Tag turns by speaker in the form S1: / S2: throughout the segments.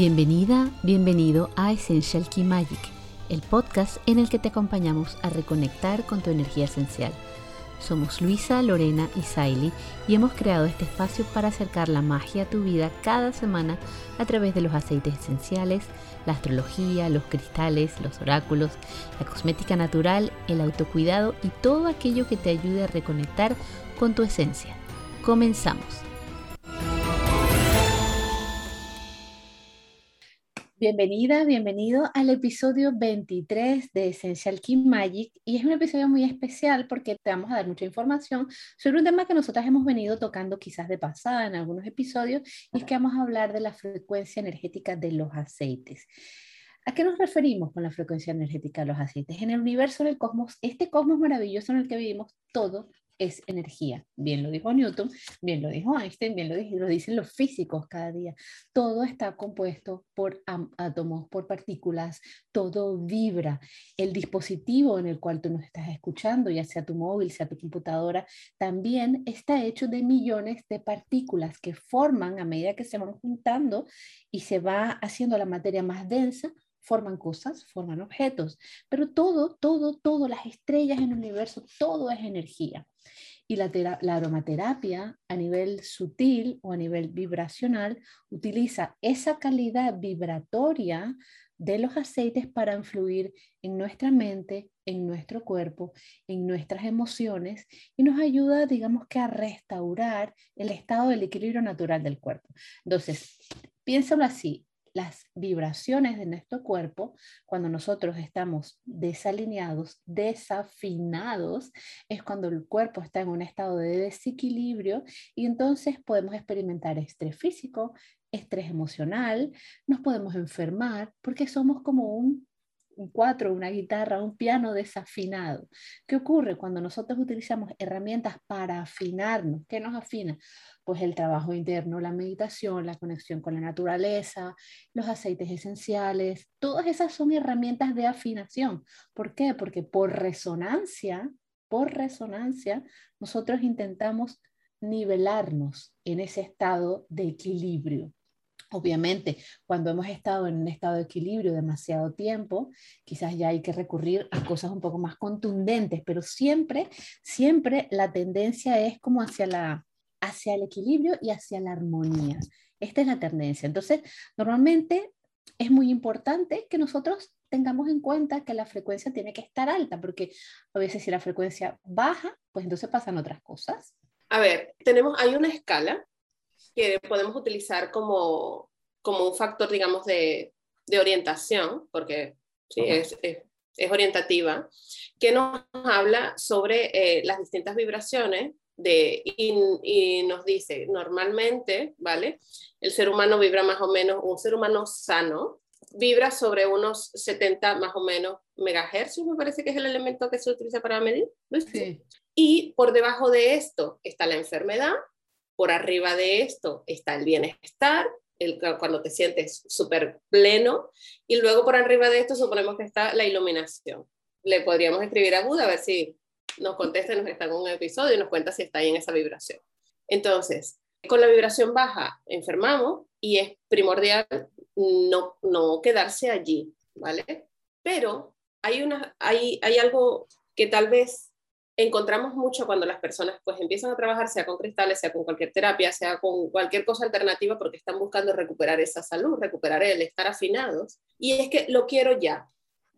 S1: Bienvenida, bienvenido a Essential Key Magic, el podcast en el que te acompañamos a reconectar con tu energía esencial. Somos Luisa, Lorena y Saily y hemos creado este espacio para acercar la magia a tu vida cada semana a través de los aceites esenciales, la astrología, los cristales, los oráculos, la cosmética natural, el autocuidado y todo aquello que te ayude a reconectar con tu esencia. Comenzamos. Bienvenida, bienvenido al episodio 23 de Essential Key Magic y es un episodio muy especial porque te vamos a dar mucha información sobre un tema que nosotras hemos venido tocando quizás de pasada en algunos episodios y es que vamos a hablar de la frecuencia energética de los aceites. ¿A qué nos referimos con la frecuencia energética de los aceites? En el universo, en el cosmos, este cosmos maravilloso en el que vivimos, todo es energía. Bien lo dijo Newton, bien lo dijo Einstein, bien lo, dicen los físicos cada día. Todo está compuesto por átomos, por partículas, todo vibra. El dispositivo en el cual tú nos estás escuchando, ya sea tu móvil, sea tu computadora, también está hecho de millones de partículas que forman a medida que se van juntando y se va haciendo la materia más densa, forman cosas, forman objetos, pero todo, todo, todo, las estrellas en el universo, todo es energía. Y la, la, aromaterapia a nivel sutil o a nivel vibracional utiliza esa calidad vibratoria de los aceites para influir en nuestra mente, en nuestro cuerpo, en nuestras emociones y nos ayuda, digamos que, a restaurar el estado del equilibrio natural del cuerpo. Entonces, piénsalo así, las vibraciones de nuestro cuerpo, cuando nosotros estamos desalineados, desafinados, es cuando el cuerpo está en un estado de desequilibrio y entonces podemos experimentar estrés físico, estrés emocional, nos podemos enfermar porque somos como un un cuatro, una guitarra, un piano desafinado. ¿Qué ocurre cuando nosotros utilizamos herramientas para afinarnos? ¿Qué nos afina? Pues el trabajo interno, la meditación, la conexión con la naturaleza, los aceites esenciales, todas esas son herramientas de afinación. ¿Por qué? Porque por resonancia, por resonancia, nosotros intentamos nivelarnos en ese estado de equilibrio. Obviamente, cuando hemos estado en un estado de equilibrio demasiado tiempo, quizás ya hay que recurrir a cosas un poco más contundentes, pero siempre, siempre la tendencia es como hacia, la, hacia el equilibrio y hacia la armonía. Esta es la tendencia. Entonces, normalmente es muy importante que nosotros tengamos en cuenta que la frecuencia tiene que estar alta, porque a veces si la frecuencia baja, pues entonces pasan otras cosas.
S2: A ver, tenemos, hay una escala que podemos utilizar como, como un factor, digamos, de, de orientación, porque sí, es, es, es, orientativa, que nos habla sobre eh, las distintas vibraciones de, y, y, nos dice, normalmente, ¿vale? El ser humano vibra más o menos, un ser humano sano, vibra sobre unos 70 más o menos megahercios, me parece que es el elemento que se utiliza para medir. Sí. Y por debajo de esto está la enfermedad, por arriba de esto está el bienestar, el, cuando te sientes súper pleno, y luego por arriba de esto suponemos que está la iluminación. Le podríamos escribir a Buda a ver si nos contesta, nos está en un episodio y nos cuenta si está ahí en esa vibración. Entonces, con la vibración baja enfermamos y es primordial no, no quedarse allí, ¿vale? Pero hay, una, hay, hay algo que tal vez encontramos mucho cuando las personas pues empiezan a trabajar, sea con cristales, sea con cualquier terapia, sea con cualquier cosa alternativa, porque están buscando recuperar esa salud, recuperar el estar afinados. Y es que lo quiero ya,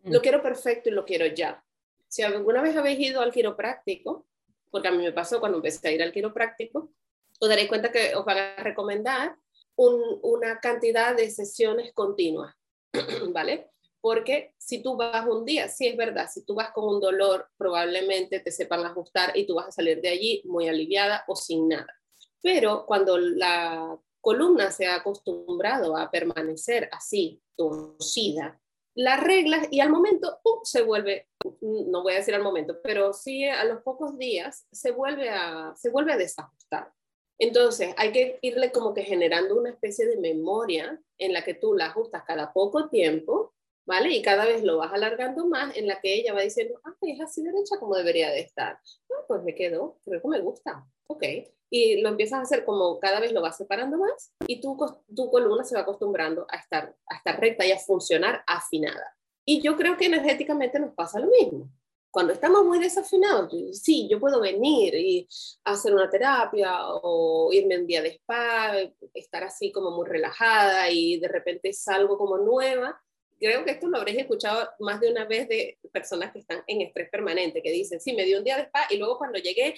S2: lo mm. quiero perfecto y lo quiero ya. Si alguna vez habéis ido al quiropráctico, porque a mí me pasó cuando empecé a ir al quiropráctico, os daréis cuenta que os van a recomendar una cantidad de sesiones continuas, ¿vale? Porque si tú vas un día, sí es verdad, si tú vas con un dolor, probablemente te sepan ajustar y tú vas a salir de allí muy aliviada o sin nada. Pero cuando la columna se ha acostumbrado a permanecer así, torcida, las reglas y al momento se vuelve, no voy a decir al momento, pero sí a los pocos días se vuelve a, se vuelve a desajustar. Entonces hay que irle como que generando una especie de memoria en la que tú la ajustas cada poco tiempo ¿vale? Y cada vez lo vas alargando más en la que ella va diciendo, ah, es así derecha como debería de estar. Ah, pues me quedo, creo que me gusta, ok. Y lo empiezas a hacer como cada vez lo vas separando más y tu, tu columna se va acostumbrando a estar, a estar recta y a funcionar afinada. Y yo creo que energéticamente nos pasa lo mismo. Cuando estamos muy desafinados, sí, yo puedo venir y hacer una terapia o irme un día de spa, estar así como muy relajada y de repente salgo como nueva, creo que esto lo habréis escuchado más de una vez de personas que están en estrés permanente, que dicen, sí, me dio un día de spa y luego cuando llegué,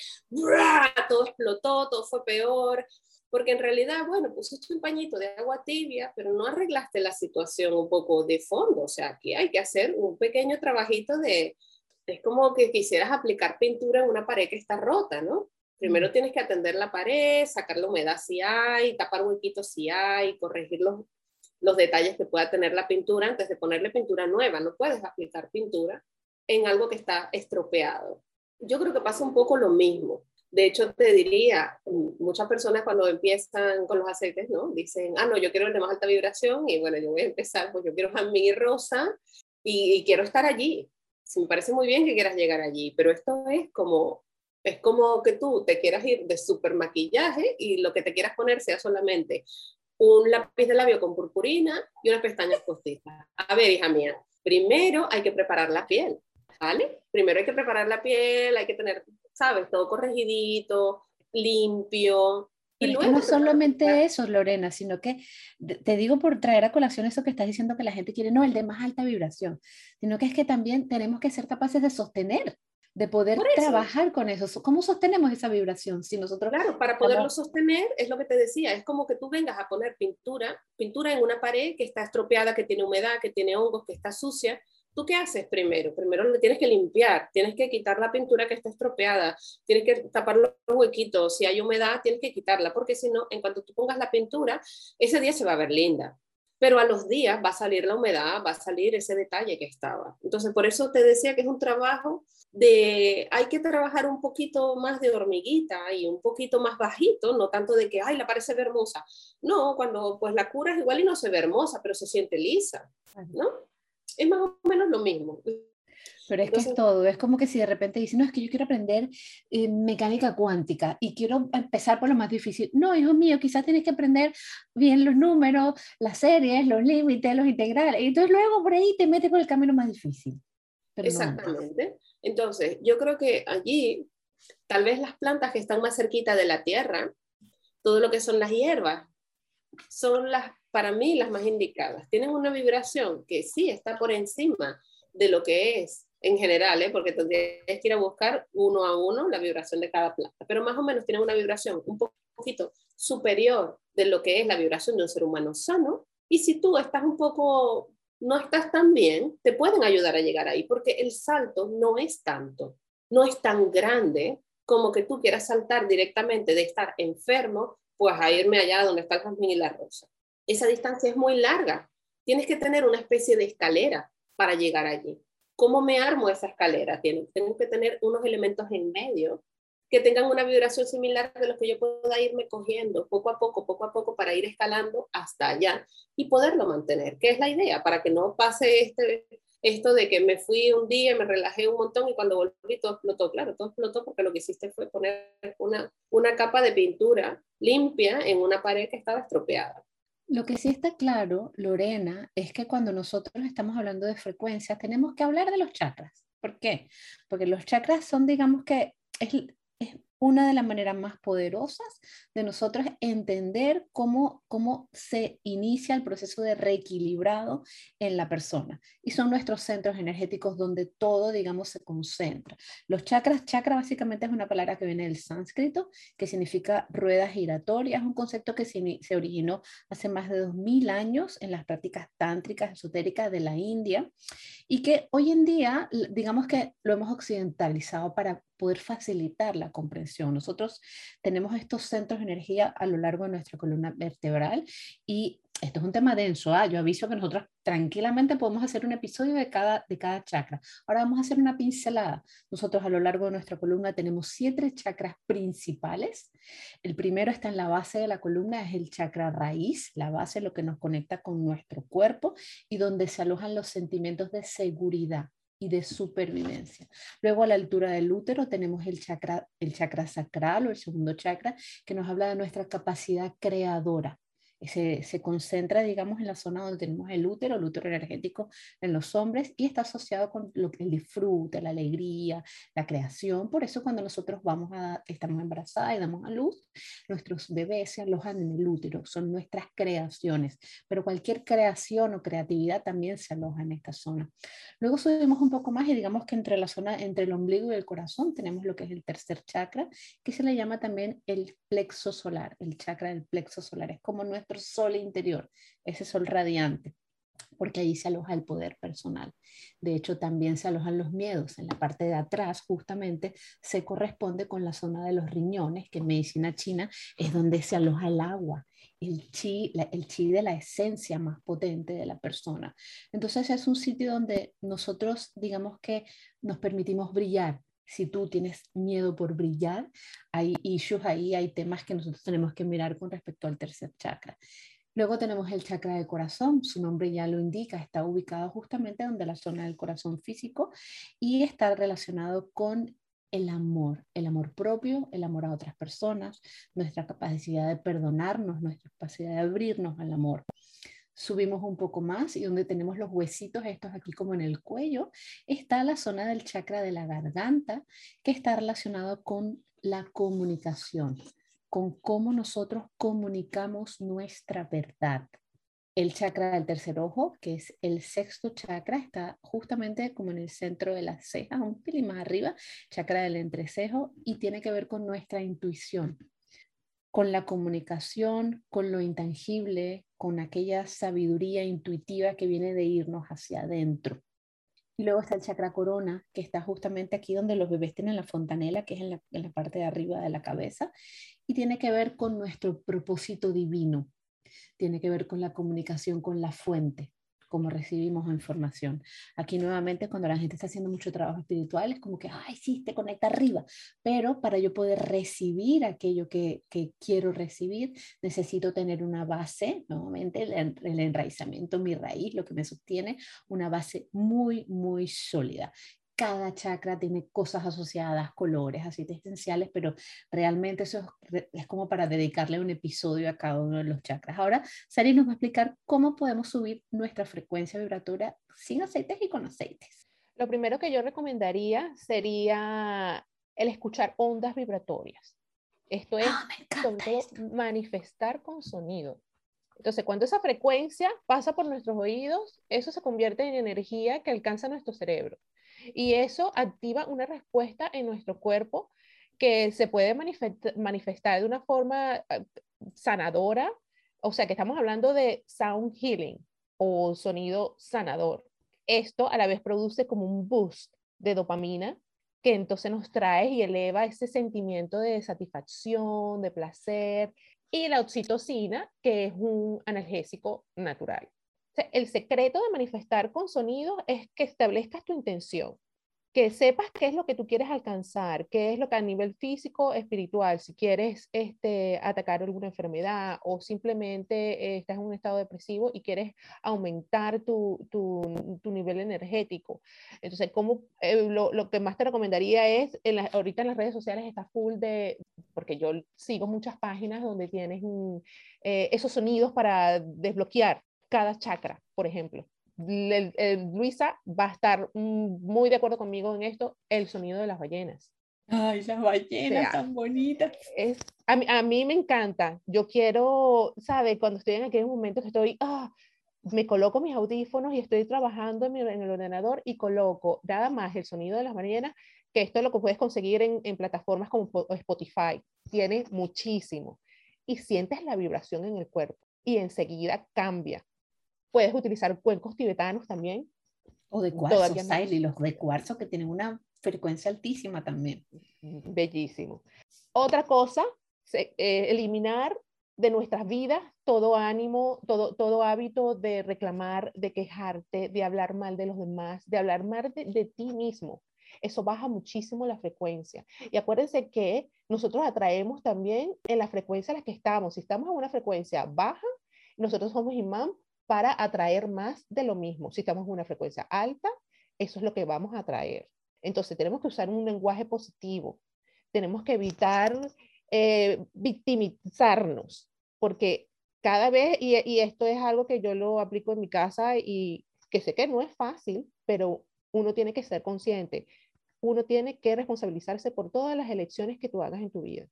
S2: todo explotó, todo fue peor, porque en realidad, bueno, pusiste un pañito de agua tibia, pero no arreglaste la situación un poco de fondo, o sea, aquí hay que hacer un pequeño trabajito de, es como que quisieras aplicar pintura en una pared que está rota, ¿no? Primero tienes que atender la pared, sacar la humedad si hay, tapar huequitos si hay, corregir los, los detalles que pueda tener la pintura antes de ponerle pintura nueva. No puedes aplicar pintura en algo que está estropeado. Yo creo que pasa un poco lo mismo. De hecho, te diría, muchas personas cuando empiezan con los aceites, ¿no? Dicen, ah, no, yo quiero el de más alta vibración y bueno, yo voy a empezar, pues yo quiero jamín y rosa y, y, quiero estar allí. Sí, me parece muy bien que quieras llegar allí, pero esto es como, es como que tú te quieras ir de super maquillaje y lo que te quieras poner sea solamente un lápiz de labio con purpurina y unas pestañas postizas. A ver, hija mía, primero hay que preparar la piel, ¿vale? Primero hay que preparar la piel, hay que tener, ¿sabes? Todo corregidito, limpio.
S1: y luego no solamente eso, Lorena, sino que te digo por traer a colación eso que estás diciendo que la gente quiere, no, el de más alta vibración, sino que es que también tenemos que ser capaces de sostener de poder trabajar con eso. ¿Cómo sostenemos esa vibración? Si nosotros
S2: claro, para poderlo sostener, es lo que te decía, es como que tú vengas a poner pintura, pintura en una pared que está estropeada, que tiene humedad, que tiene hongos, que está sucia. ¿Tú qué haces primero? Primero le tienes que limpiar, tienes que quitar la pintura que está estropeada, tienes que tapar los huequitos, si hay humedad tienes que quitarla, porque si no, en cuanto tú pongas la pintura, ese día se va a ver linda pero a los días va a salir la humedad, va a salir ese detalle que estaba. Entonces, por eso te decía que es un trabajo de, hay que trabajar un poquito más de hormiguita y un poquito más bajito, no tanto de que, ay, la parece hermosa. No, cuando pues la cura es igual y no se ve hermosa, pero se siente lisa, ¿no? Es más o menos lo mismo.
S1: Pero es que es todo, es como que si de repente dicen, no, es que yo quiero aprender eh, mecánica cuántica y quiero empezar por lo más difícil. No, hijo mío, quizás tienes que aprender bien los números, las series, los límites, los integrales. Y entonces luego por ahí te metes por el camino más difícil.
S2: Exactamente. entonces, yo creo que allí, tal vez las plantas que están más cerquita de la tierra, todo lo que son las hierbas, son las, para mí, las más indicadas. Tienen una vibración que sí está por encima de lo que es en general, ¿eh? porque tendrías que ir a buscar uno a uno la vibración de cada planta, pero más o menos tienen una vibración un poquito superior de lo que es la vibración de un ser humano sano, y si tú estás un poco, no estás tan bien, te pueden ayudar a llegar ahí, porque el salto no es tanto, no es tan grande como que tú quieras saltar directamente de estar enfermo, pues a irme allá donde está el jazmín y la rosa. Esa distancia es muy larga. Tienes que tener una especie de escalera para llegar allí. ¿Cómo me armo esa escalera? Tengo que tener unos elementos en medio que tengan una vibración similar de los que yo pueda irme cogiendo poco a poco, poco a poco, para ir escalando hasta allá y poderlo mantener, ¿Qué es la idea, para que no pase este, esto de que me fui un día, me relajé un montón y cuando volví todo explotó. Claro, todo explotó porque lo que hiciste fue poner una, una capa de pintura limpia en una pared que estaba estropeada.
S1: Lo que sí está claro, Lorena, es que cuando nosotros estamos hablando de frecuencias, tenemos que hablar de los chakras. ¿Por qué? Porque los chakras son, digamos que, es, una de las maneras más poderosas de nosotros entender cómo, cómo se inicia el proceso de reequilibrado en la persona. Y son nuestros centros energéticos donde todo, digamos, se concentra. Los chakras, chakra básicamente es una palabra que viene del sánscrito, que significa ruedas giratorias, un concepto que se, se originó hace más de 2000 años en las prácticas tántricas esotéricas de la India y que hoy en día, digamos que lo hemos occidentalizado para poder facilitar la comprensión. Nosotros tenemos estos centros de energía a lo largo de nuestra columna vertebral y esto es un tema denso, ¿ah? yo aviso que nosotros tranquilamente podemos hacer un episodio de cada, de cada chakra. Ahora vamos a hacer una pincelada. Nosotros a lo largo de nuestra columna tenemos siete chakras principales. El primero está en la base de la columna, es el chakra raíz, la base, lo que nos conecta con nuestro cuerpo y donde se alojan los sentimientos de seguridad y de supervivencia. Luego a la altura del útero tenemos el chakra, el chakra sacral o el segundo chakra que nos habla de nuestra capacidad creadora se, concentra, digamos, en la zona donde tenemos el útero, el útero energético en los hombres y está asociado con lo, el disfrute, la alegría, la creación. Por eso cuando nosotros vamos a, estamos embarazadas y damos a luz, nuestros bebés se alojan en el útero, son nuestras creaciones, pero cualquier creación o creatividad también se aloja en esta zona. Luego subimos un poco más y digamos que entre la zona, entre el ombligo y el corazón tenemos lo que es el tercer chakra, que se le llama también el plexo solar, el chakra del plexo solar. Es como nuestro sol interior, ese sol radiante, porque ahí se aloja el poder personal. De hecho, también se alojan los miedos. En la parte de atrás, justamente, se corresponde con la zona de los riñones, que en medicina china es donde se aloja el agua, el chi, el chi de la esencia más potente de la persona. Entonces es un sitio donde nosotros, digamos que nos permitimos brillar, si tú tienes miedo por brillar, hay issues ahí, hay temas que nosotros tenemos que mirar con respecto al tercer chakra. Luego tenemos el chakra del corazón, su nombre ya lo indica, está ubicado justamente donde la zona del corazón físico y está relacionado con el amor, el amor propio, el amor a otras personas, nuestra capacidad de perdonarnos, nuestra capacidad de abrirnos al amor subimos un poco más y donde tenemos los huesitos estos aquí como en el cuello, está la zona del chakra de la garganta que está relacionado con la comunicación, con cómo nosotros comunicamos nuestra verdad. El chakra del tercer ojo, que es el sexto chakra, está justamente como en el centro de las cejas, un pelín más arriba, chakra del entrecejo, y tiene que ver con nuestra intuición, con la comunicación, con lo intangible, con aquella sabiduría intuitiva que viene de irnos hacia adentro. Y luego está el chakra corona, que está justamente aquí donde los bebés tienen la fontanela, que es en la, en la parte de arriba de la cabeza, y tiene que ver con nuestro propósito divino, tiene que ver con la comunicación con la fuente, cómo recibimos información. Aquí nuevamente cuando la gente está haciendo mucho trabajo espiritual es como que, ay, sí, te conecta arriba, pero para yo poder recibir aquello que, que quiero recibir, necesito tener una base, nuevamente el, el enraizamiento, mi raíz, lo que me sostiene, una base muy, muy sólida cada chakra tiene cosas asociadas, colores, aceites esenciales, pero realmente eso es, como para dedicarle un episodio a cada uno de los chakras. Ahora, Sari nos va a explicar cómo podemos subir nuestra frecuencia vibratoria sin aceites y con aceites.
S3: Lo primero que yo recomendaría sería el escuchar ondas vibratorias. Esto es
S1: ah,
S3: manifestar con sonido. Entonces, cuando esa frecuencia pasa por nuestros oídos, eso se convierte en energía que alcanza nuestro cerebro. Y eso activa una respuesta en nuestro cuerpo que se puede manifestar de una forma ah, sanadora, o sea que estamos hablando de sound healing o sonido sanador. Esto a la vez produce como un boost de dopamina que entonces nos trae y eleva ese sentimiento de satisfacción, de placer, y la oxitocina, que es un analgésico natural el secreto de manifestar con sonidos es que establezcas tu intención, que sepas qué es lo que tú quieres alcanzar, qué es lo que a nivel físico, espiritual, si quieres este, atacar alguna enfermedad o simplemente eh, estás en un estado depresivo y quieres aumentar tu, tu, nivel energético. Entonces, como, eh, lo, lo, que más te recomendaría es, en ahorita en las redes sociales está full de, porque yo sigo muchas páginas donde tienes eh, esos sonidos para desbloquear cada chakra, por ejemplo. Luisa va a estar muy de acuerdo conmigo en esto, el sonido de las ballenas.
S1: Ay, las ballenas tan bonitas.
S3: Es, a, mí, a mí me encanta. Yo quiero, ¿sabe? Cuando estoy en aquel momento que estoy, ah, me coloco mis audífonos y estoy trabajando en, en, el ordenador y coloco nada más el sonido de las ballenas, que esto es lo que puedes conseguir en, en plataformas como Spotify. Tiene muchísimo. Y sientes la vibración en el cuerpo y enseguida cambia. Puedes utilizar cuencos tibetanos también.
S1: O de cuarzo, y los de cuarzo que tienen una frecuencia altísima también.
S3: Bellísimo. Otra cosa, eh, eliminar de nuestras vidas todo ánimo, todo, todo hábito de reclamar, de quejarte, de hablar mal de los demás, de hablar mal de, ti mismo. Eso baja muchísimo la frecuencia. Y acuérdense que nosotros atraemos también en la frecuencia en la que estamos. Si estamos en una frecuencia baja, nosotros somos imán para atraer más de lo mismo. Si estamos en una frecuencia alta, eso es lo que vamos a atraer. Entonces tenemos que usar un lenguaje positivo. Tenemos que evitar eh, victimizarnos, porque cada vez, y, y, esto es algo que yo lo aplico en mi casa y que sé que no es fácil, pero uno tiene que ser consciente, uno tiene que responsabilizarse por todas las elecciones que tú hagas en tu vida.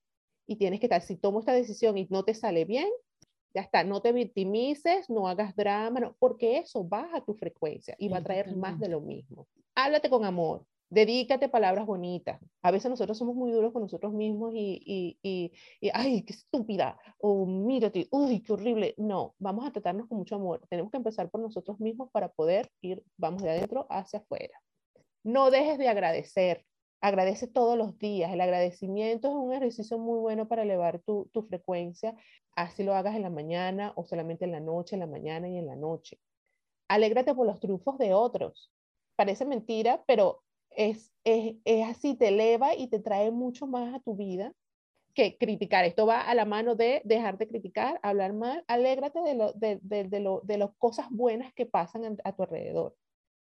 S3: Y tienes que estar, si tomo esta decisión y no te sale bien, ya está, no te victimices, no hagas drama, porque eso baja tu frecuencia y va a traer más de lo mismo. Háblate con amor, Dedícate palabras bonitas. A veces nosotros somos muy duros con nosotros mismos y, y, y, ay, qué estúpida, o mírate, uy, qué horrible. No, vamos a tratarnos con mucho amor. Tenemos que empezar por nosotros mismos para poder ir, vamos de adentro hacia afuera. No dejes de agradecer. Agradece todos los días. El agradecimiento es un ejercicio muy bueno para elevar tu, tu frecuencia. Así lo hagas en la mañana o solamente en la noche, en la mañana y en la noche. Alégrate por los triunfos de otros. Parece mentira, pero es, es, es, así, te eleva y te trae mucho más a tu vida que criticar. Esto va a la mano de dejar de criticar, hablar mal, alégrate de, lo, de, de, lo, de las cosas buenas que pasan a, tu alrededor.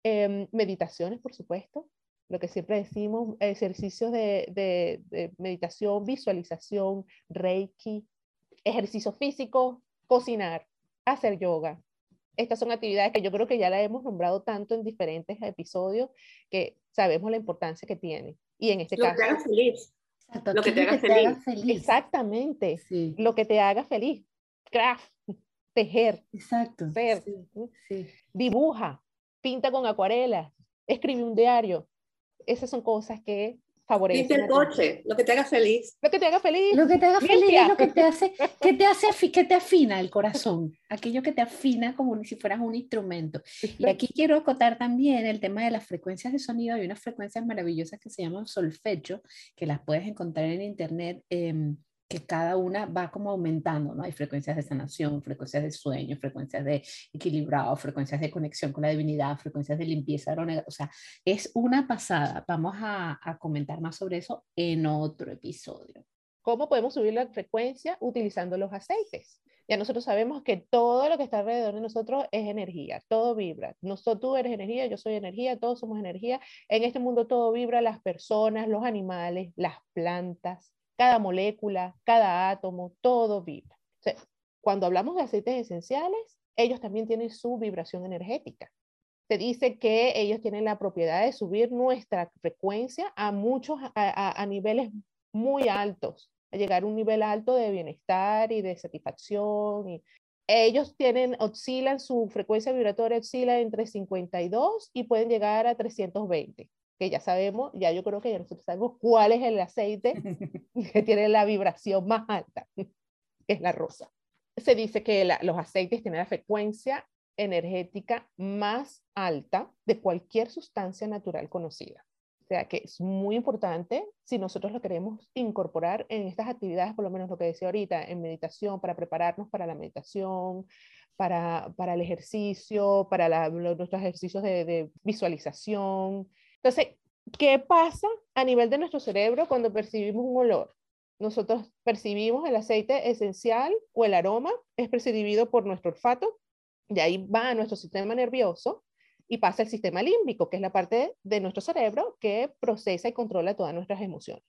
S3: Eh, meditaciones, por supuesto, lo que siempre decimos, ejercicios de, de meditación, visualización, reiki, ejercicio físico, cocinar, hacer yoga, estas son actividades que yo creo que ya la hemos nombrado tanto en diferentes episodios que sabemos la importancia que tiene. Y en este caso...
S2: Lo que te haga feliz. lo que te, haga, feliz.
S3: Exactamente. Lo que te haga feliz. Craft, tejer.
S1: Exacto.
S3: Ser, Dibuja, pinta con acuarelas, escribe un diario. Esas son cosas que
S2: favorece. el coche, lo que te haga feliz.
S3: Lo que te haga feliz.
S1: Lo que te haga feliz es lo que te hace, que te hace, que te afina el corazón, aquello que te afina como si fueras un instrumento. Y aquí quiero acotar también el tema de las frecuencias de sonido. Hay unas frecuencias maravillosas que se llaman solfecho, que las puedes encontrar en internet. Eh, que cada una va como aumentando, ¿no? Hay frecuencias de sanación, frecuencias de sueño, frecuencias de equilibrado, frecuencias de conexión con la divinidad, frecuencias de limpieza, o sea, es una pasada. Vamos a, a comentar más sobre eso en otro episodio.
S3: ¿Cómo podemos subir la frecuencia utilizando los aceites? Ya nosotros sabemos que todo lo que está alrededor de nosotros es energía, todo vibra. Nosotros, tú eres energía, yo soy energía, todos somos energía. En este mundo todo vibra, las personas, los animales, las plantas, cada molécula, cada átomo, todo vibra. cuando hablamos de aceites esenciales, ellos también tienen su vibración energética. Se dice que ellos tienen la propiedad de subir nuestra frecuencia a muchos, a, niveles muy altos, a llegar a un nivel alto de bienestar y de satisfacción. Y ellos tienen, oscilan, su frecuencia vibratoria oscila entre 52 y pueden llegar a 320 que ya sabemos, ya yo creo que ya nosotros sabemos cuál es el aceite que tiene la vibración más alta, que es la rosa. Se dice que los aceites tienen la frecuencia energética más alta de cualquier sustancia natural conocida. O sea que es muy importante si nosotros lo queremos incorporar en estas actividades, por lo menos lo que decía ahorita, en meditación, para prepararnos para la meditación, para, para el ejercicio, para nuestros ejercicios de, de visualización, entonces, ¿qué pasa a nivel de nuestro cerebro cuando percibimos un olor? Nosotros percibimos el aceite esencial o el aroma, es percibido por nuestro olfato, de ahí va a nuestro sistema nervioso y pasa al sistema límbico, que es la parte de nuestro cerebro que procesa y controla todas nuestras emociones.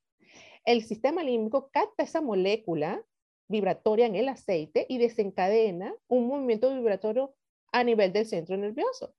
S3: El sistema límbico capta esa molécula vibratoria en el aceite y desencadena un movimiento vibratorio a nivel del centro nervioso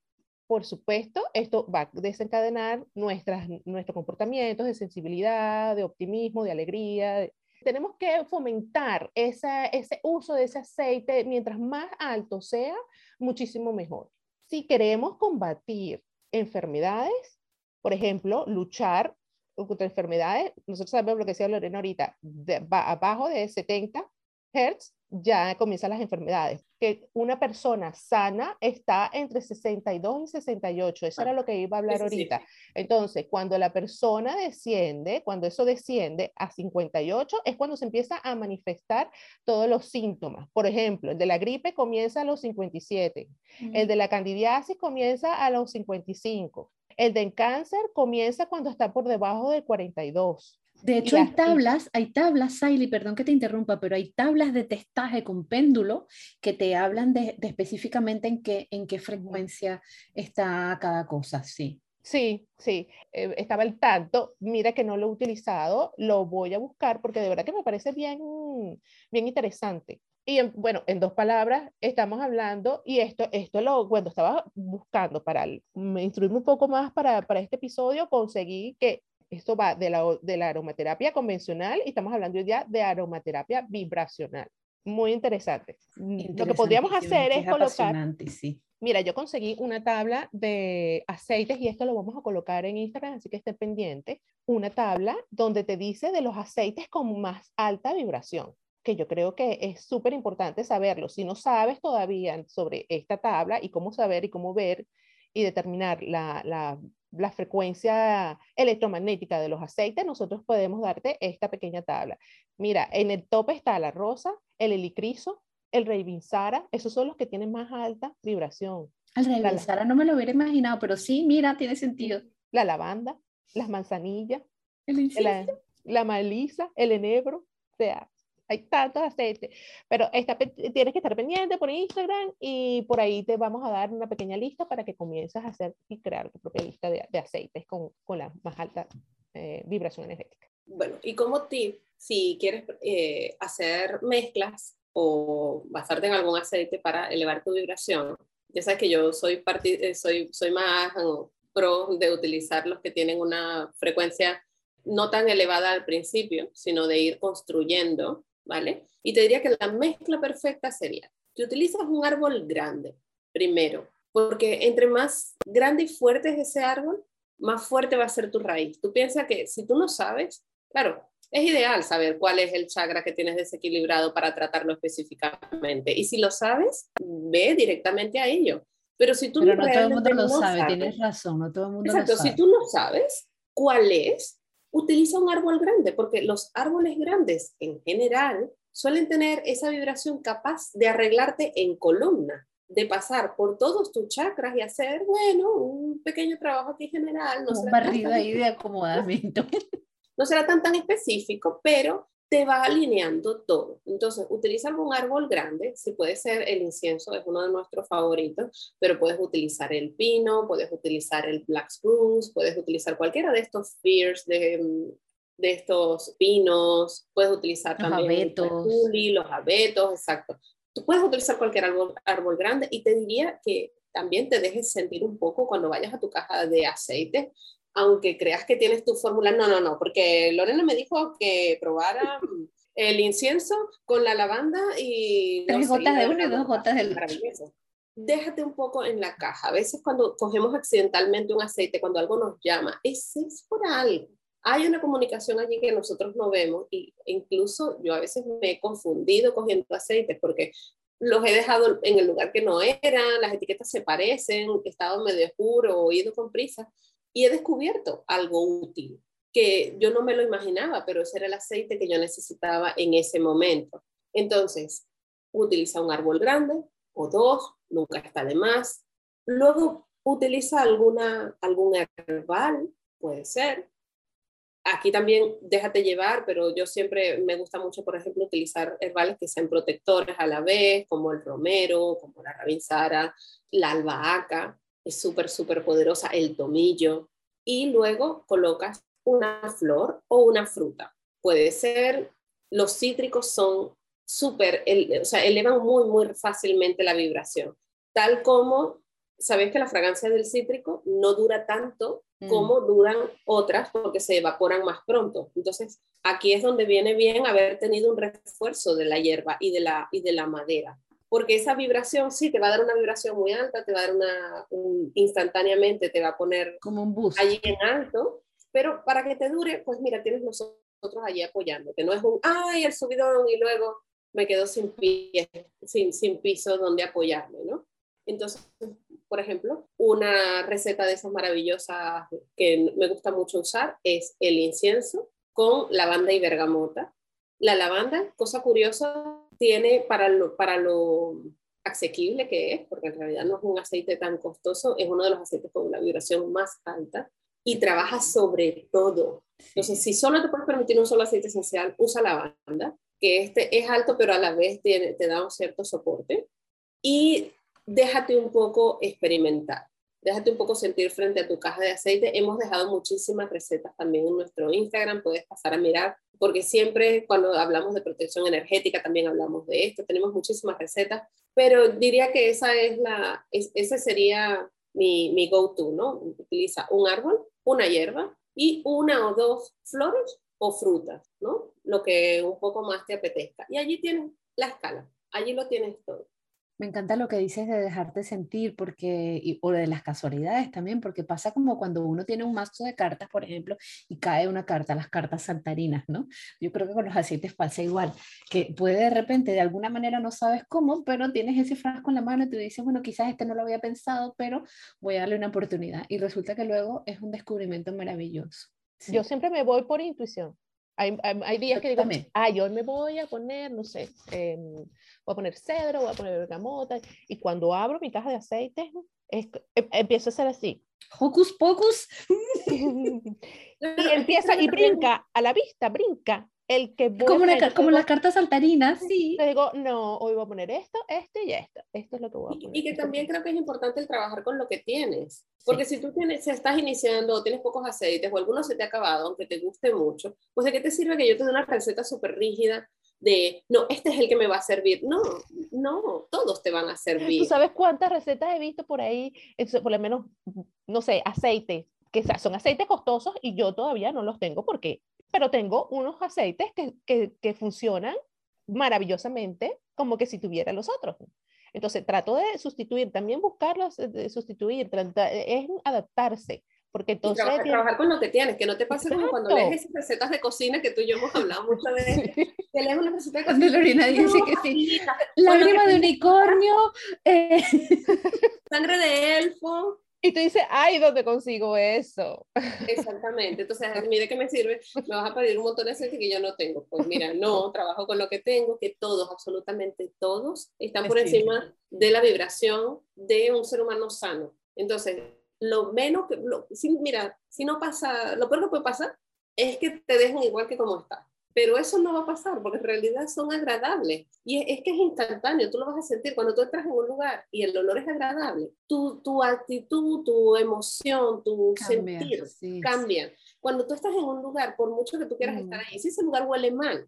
S3: por supuesto, esto va a desencadenar nuestras, nuestros comportamientos de sensibilidad, de optimismo, de alegría. Tenemos que fomentar ese uso de ese aceite, mientras más alto sea, muchísimo mejor. Si queremos combatir enfermedades, por ejemplo, luchar contra enfermedades, nosotros sabemos lo que decía Lorena ahorita, de, abajo de 70 Hz ya comienzan las enfermedades. Que una persona sana está entre 62 y 68. Eso era lo que iba a hablar ahorita. Entonces, cuando la persona desciende, cuando eso desciende a 58, es cuando se empieza a manifestar todos los síntomas. Por ejemplo, el de la gripe comienza a los 57. El de la candidiasis comienza a los 55. El del cáncer comienza cuando está por debajo del 42.
S1: De hecho, hay tablas, hay tablas, Siley, perdón que te interrumpa, pero hay tablas de testaje con péndulo que te hablan de, específicamente en qué, en qué frecuencia está cada cosa, sí.
S3: Sí, sí, eh, estaba al tanto. Mira que no lo he utilizado, lo voy a buscar porque de verdad que me parece bien, bien interesante. Y bueno, en dos palabras, estamos hablando, y esto, esto lo, cuando estaba buscando para instruirme un poco más para, para este episodio, conseguí que esto va de la, de la aromaterapia convencional y estamos hablando ya de aromaterapia vibracional. Muy interesante. Lo que podríamos hacer es, colocar... Sí. Mira, yo conseguí una tabla de aceites y esto lo vamos a colocar en Instagram, así que esté pendiente. Una tabla donde te dice de los aceites con más alta vibración que yo creo que es súper importante saberlo. Si no sabes todavía sobre esta tabla y cómo saber y cómo ver y determinar la, la la frecuencia electromagnética de los aceites, nosotros podemos darte esta pequeña tabla. Mira, en el tope está la rosa, el helicriso, el reivinsara, esos son los que tienen más alta vibración.
S1: El reivinsara no me lo hubiera imaginado, pero sí, mira, tiene sentido.
S3: La lavanda, las manzanillas, la, la malisa, el enebro, o sea, hay tantos aceites, pero tienes que estar pendiente por Instagram y por ahí te vamos a dar una pequeña lista para que comiences a hacer y crear tu propia lista de, aceites con, con, la más alta eh, vibración energética.
S2: Bueno, y como tip, si quieres eh, hacer mezclas o basarte en algún aceite para elevar tu vibración, ya sabes que yo soy, eh, soy, soy más pro de utilizar los que tienen una frecuencia no tan elevada al principio, sino de ir construyendo ¿vale? Y te diría que la mezcla perfecta sería, que utilizas un árbol grande, primero, porque entre más grande y fuerte es ese árbol, más fuerte va a ser tu raíz. Tú piensas que si tú no sabes, claro, es ideal saber cuál es el chakra que tienes desequilibrado para tratarlo específicamente. Y si lo sabes, ve directamente a ello. Pero si tú
S1: Pero no todo el mundo lo sabe, tienes razón, no todo el mundo
S2: exacto,
S1: lo sabe.
S2: si tú no sabes cuál es, utiliza un árbol grande, porque los árboles grandes en general suelen tener esa vibración capaz de arreglarte en columna, de pasar por todos tus chakras y hacer, bueno, un pequeño trabajo aquí general.
S1: No un barrido ahí de acomodamiento.
S2: No será tan tan específico, pero te va alineando todo. Entonces, utiliza algún árbol grande, si puede ser el incienso, es uno de nuestros favoritos, pero puedes utilizar el pino, puedes utilizar el black spruce, puedes utilizar cualquiera de estos fears de, de estos pinos, puedes utilizar
S1: los
S2: también
S1: abetos.
S2: los abetos, exacto. Tú puedes utilizar cualquier árbol, árbol grande y te diría que también te dejes sentir un poco cuando vayas a tu caja de aceite, aunque creas que tienes tu fórmula, no, no, no, porque Lorena me dijo que probara el incienso con la lavanda y...
S1: Tres gotas de uno y dos gotas del
S2: otro. Déjate un poco en la caja. A veces cuando cogemos accidentalmente un aceite, cuando algo nos llama, ese es por algo. Hay una comunicación allí que nosotros no vemos y incluso yo a veces me he confundido cogiendo aceites porque los he dejado en el lugar que no eran, las etiquetas se parecen, he estado medio oscuro o ido con prisa y he descubierto algo útil que yo no me lo imaginaba, pero ese era el aceite que yo necesitaba en ese momento. Entonces, utiliza un árbol grande o dos, nunca está de más. Luego, utiliza alguna, algún herbal, puede ser. Aquí también déjate llevar, pero yo siempre me gusta mucho, por ejemplo, utilizar herbales que sean protectores a la vez, como el romero, como la rabinsara, la albahaca es súper, súper poderosa, el tomillo, y luego colocas una flor o una fruta. Puede ser, los cítricos son súper, o sea, elevan muy, muy fácilmente la vibración, tal como, sabes que la fragancia del cítrico no dura tanto mm. como duran otras porque se evaporan más pronto. Entonces, aquí es donde viene bien haber tenido un refuerzo de la hierba y de la, y de la madera porque esa vibración sí te va a dar una vibración muy alta, te va a dar una, instantáneamente, te va a poner
S1: como un bus
S2: allí en alto, pero para que te dure, pues mira, tienes nosotros allí apoyándote, no es un, ay, el subidón y luego me quedo sin pie, sin, sin piso donde apoyarme, ¿no? Entonces, por ejemplo, una receta de esas maravillosas que me gusta mucho usar es el incienso con lavanda y bergamota. La lavanda, cosa curiosa, tiene para lo, para lo asequible que es, porque en realidad no es un aceite tan costoso, es uno de los aceites con una vibración más alta y trabaja sobre todo. Entonces, si solo te puedes permitir un solo aceite esencial, usa lavanda, que este es alto, pero a la vez tiene, te da un cierto soporte. Y déjate un poco experimentar, déjate un poco sentir frente a tu caja de aceite. Hemos dejado muchísimas recetas también en nuestro Instagram, puedes pasar a mirar, porque siempre cuando hablamos de protección energética también hablamos de esto, tenemos muchísimas recetas, pero diría que esa es la, ese sería mi, mi go-to, ¿no? Utiliza un árbol, una hierba y una o dos flores o frutas, ¿no? Lo que un poco más te apetezca. Y allí tienes la escala, allí lo tienes todo.
S1: Me encanta lo que dices de dejarte sentir, porque, o de las casualidades también, porque pasa como cuando uno tiene un mazo de cartas, por ejemplo, y cae una carta, las cartas saltarinas, ¿no? Yo creo que con los aceites pasa igual, que puede de repente, de alguna manera no sabes cómo, pero tienes ese frasco en la mano y te dices, bueno, quizás este no lo había pensado, pero voy a darle una oportunidad. Y resulta que luego es un descubrimiento maravilloso.
S3: Yo siempre me voy por intuición. Hay, hay, días que digo, ah, yo me voy a poner, no sé, eh, voy a poner cedro, voy a poner bergamota, y cuando abro mi caja de aceites, es, em, empiezo a hacer así.
S1: Hocus pocus.
S3: y empieza y brinca, a la vista, brinca el que
S1: como, una, como las cartas saltarinas, sí.
S3: Te digo, no, hoy voy a poner esto, este y esto. Esto es lo que voy a poner.
S2: Y, que también creo que es importante el trabajar con lo que tienes. Porque si tú tienes, si estás iniciando o tienes pocos aceites o alguno se te ha acabado, aunque te guste mucho, pues de qué te sirve que yo te dé una receta súper rígida de, no, este es el que me va a servir. No, no, todos te van a servir.
S3: ¿Tú sabes cuántas recetas he visto por ahí? Por lo menos, no sé, aceite, que son aceites costosos y yo todavía no los tengo porque pero tengo unos aceites que, que, que funcionan maravillosamente como que si tuviera los otros. Entonces, trato de sustituir, también buscarlos, de sustituir, es adaptarse. Porque entonces...
S2: trabajar, con lo que tienes, que no te pase como cuando lees esas recetas de cocina que tú y yo hemos hablado mucho de que lees una receta de cocina.
S1: Lorena dice que sí. Lágrima de unicornio. Eh.
S2: Sangre de elfo.
S3: Y tú dices, ay, ¿dónde consigo eso?
S2: Exactamente. Entonces, mire qué me sirve, me vas a pedir un montón de aceite que yo no tengo. Pues mira, no, trabajo con lo que tengo, que todos, absolutamente todos, están por encima de la vibración de un ser humano sano. Entonces, lo menos que, mira, si no pasa, lo peor que puede pasar es que te dejen igual que como está pero eso no va a pasar porque en realidad son agradables y es, que es instantáneo, tú lo vas a sentir cuando tú entras en un lugar y el olor es agradable, tu, tu actitud, tu emoción, tu sentir cambian. Cuando tú estás en un lugar, por mucho que tú quieras estar ahí, si ese lugar huele mal,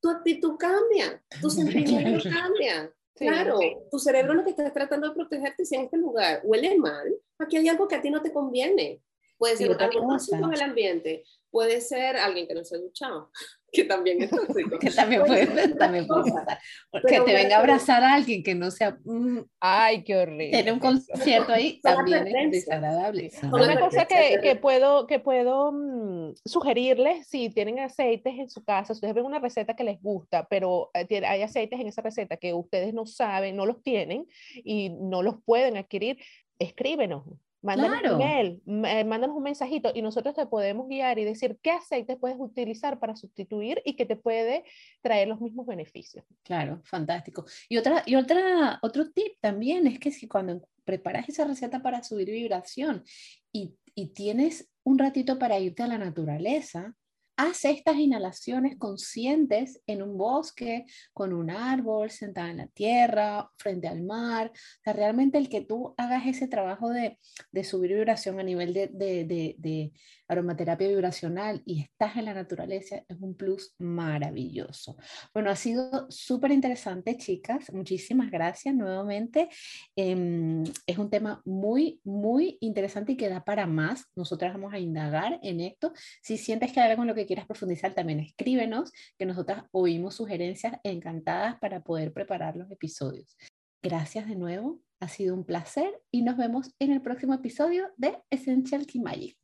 S2: tu actitud cambia, tu sentimiento cambia. Claro, tu cerebro lo que está tratando de protegerte si en este lugar huele mal, aquí hay algo que a ti no te conviene. Puede ser el ambiente, puede ser alguien que no se ha duchado, que también es tóxico.
S1: que también puede, también puede pasar. Que te venga a abrazar a alguien que no sea... Mm,
S3: Ay, qué horrible.
S1: Tiene un concierto ahí, también es desagradable.
S3: Una cosa que, que puedo, que puedo mm, sugerirles, si tienen aceites en su casa, ustedes ven una receta que les gusta, pero eh, hay aceites en esa receta que ustedes no saben, no los tienen y no los pueden adquirir, escríbenos Mándanos un mail, eh, mándanos un mensajito y nosotros te podemos guiar y decir qué aceite puedes utilizar para sustituir y que te puede traer los mismos beneficios.
S1: Claro, fantástico. Y, otra, y otra, otro tip también es que si cuando preparas esa receta para subir vibración y, y tienes un ratito para irte a la naturaleza, Haz estas inhalaciones conscientes en un bosque, con un árbol, sentada en la tierra, frente al mar. O sea, realmente el que tú hagas ese trabajo de, de subir vibración a nivel de, de, de, aromaterapia vibracional y estás en la naturaleza es un plus maravilloso. Bueno, ha sido súper interesante, chicas. Muchísimas gracias nuevamente. Em, es un tema muy, muy interesante y que da para más. Nosotras vamos a indagar en esto. Si sientes que hay algo en lo que quieras profundizar, también escríbenos, que nosotras oímos sugerencias encantadas para poder preparar los episodios. Gracias de nuevo, ha sido un placer y nos vemos en el próximo episodio de Essential Key Magic.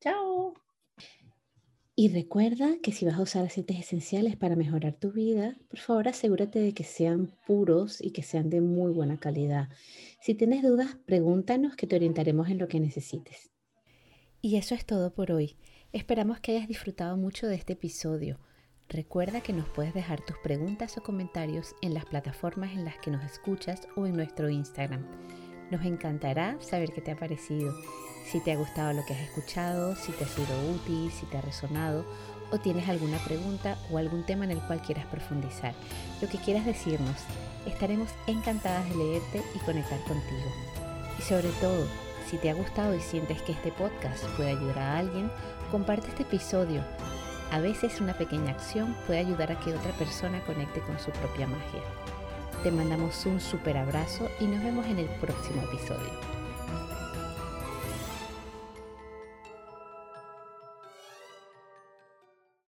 S1: Chao. Y recuerda que si vas a usar aceites esenciales para mejorar tu vida, por favor asegúrate de que sean puros y que sean de muy buena calidad. Si tienes dudas, pregúntanos que te orientaremos en lo que necesites. Y eso es todo por hoy. Esperamos que hayas disfrutado mucho de este episodio. Recuerda que nos puedes dejar tus preguntas o comentarios en las plataformas en las que nos escuchas o en nuestro Instagram. Nos encantará saber qué te ha parecido si te ha gustado lo que has escuchado, si te ha sido útil, si te ha resonado o tienes alguna pregunta o algún tema en el cual quieras profundizar. Lo que quieras decirnos, estaremos encantadas de leerte y conectar contigo. Y sobre todo, si te ha gustado y sientes que este podcast puede ayudar a alguien, comparte este episodio. A veces una pequeña acción puede ayudar a que otra persona conecte con su propia magia. Te mandamos un super abrazo y nos vemos en el próximo episodio.